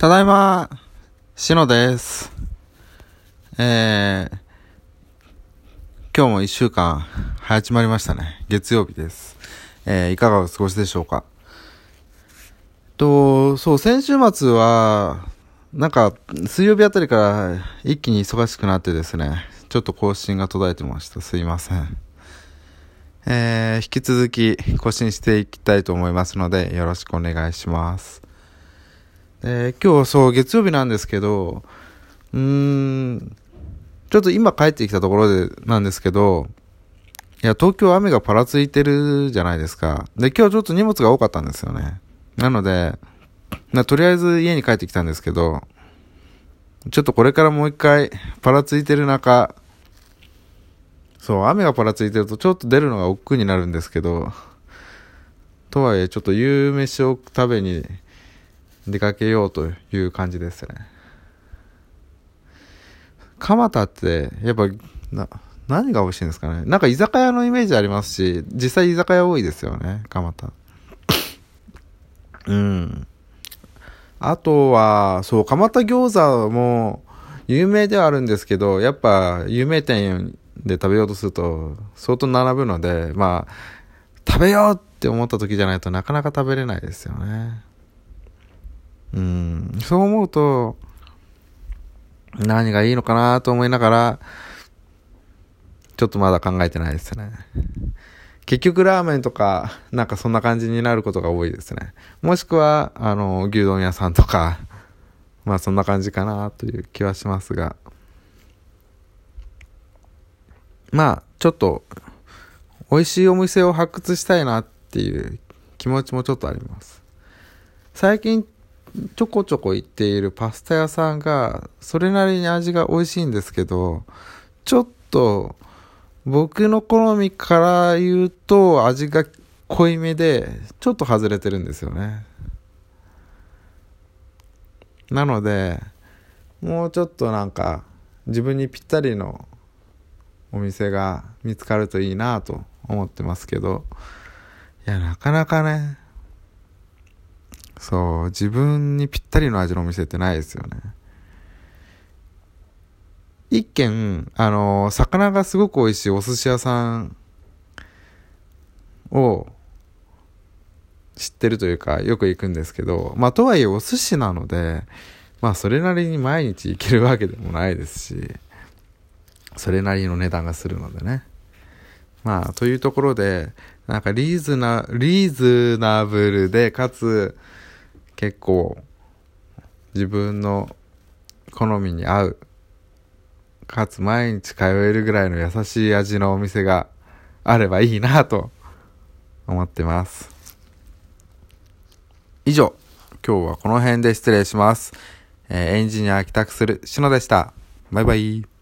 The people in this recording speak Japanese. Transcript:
ただいま、しのです。えー、今日も一週間始まりましたね。月曜日です。えー、いかがお過ごしでしょうか？と、そう、先週末は、なんか、水曜日あたりから一気に忙しくなってですね、ちょっと更新が途絶えてました。すいません。えー、引き続き更新していきたいと思いますので、よろしくお願いします。えー、今日そう、月曜日なんですけど、うーん、ちょっと今帰ってきたところでなんですけど、いや、東京雨がパラついてるじゃないですか。で、今日ちょっと荷物が多かったんですよね。なので、なとりあえず家に帰ってきたんですけど、ちょっとこれからもう一回パラついてる中、そう、雨がパラついてるとちょっと出るのが億劫になるんですけど、とはいえちょっと夕飯を食べに出かけようという感じですね。蒲田って、やっぱ、な、何が美味しいんですかね。なんか居酒屋のイメージありますし、実際居酒屋多いですよね、蒲田。うん。あとは、そう、蒲田餃子も有名ではあるんですけど、やっぱ有名店で食べようとすると相当並ぶので、まあ、食べようって思った時じゃないとなかなか食べれないですよね。うん、そう思うと、何がいいのかなと思いながら、ちょっとまだ考えてないですね。結局ラーメンとか、なんかそんな感じになることが多いですね。もしくは、あの、牛丼屋さんとか、まあそんな感じかなという気はしますが。まあ、ちょっと、美味しいお店を発掘したいなっていう気持ちもちょっとあります。最近、ちょこちょこ行っているパスタ屋さんが、それなりに味が美味しいんですけど、ちょっと、僕の好みから言うと味が濃いめで、ちょっと外れてるんですよね。なので、もうちょっとなんか、自分にぴったりのお店が見つかるといいなと思ってますけど、いや、なかなかね、そう、自分にぴったりの味のお店ってないですよね。一軒、あの、魚がすごく美味しいお寿司屋さんを知ってるというか、よく行くんですけど、まあ、とはいえお寿司なので、まあ、それなりに毎日行けるわけでもないですし、それなりの値段がするのでね。まあ、というところで、なんかリーズナ、リーズナブルで、かつ、結構、自分の好みに合う、かつ毎日通えるぐらいの優しい味のお店があればいいなと思ってます。以上、今日はこの辺で失礼します。えーエンジニア帰宅するしのでした。バイバイ。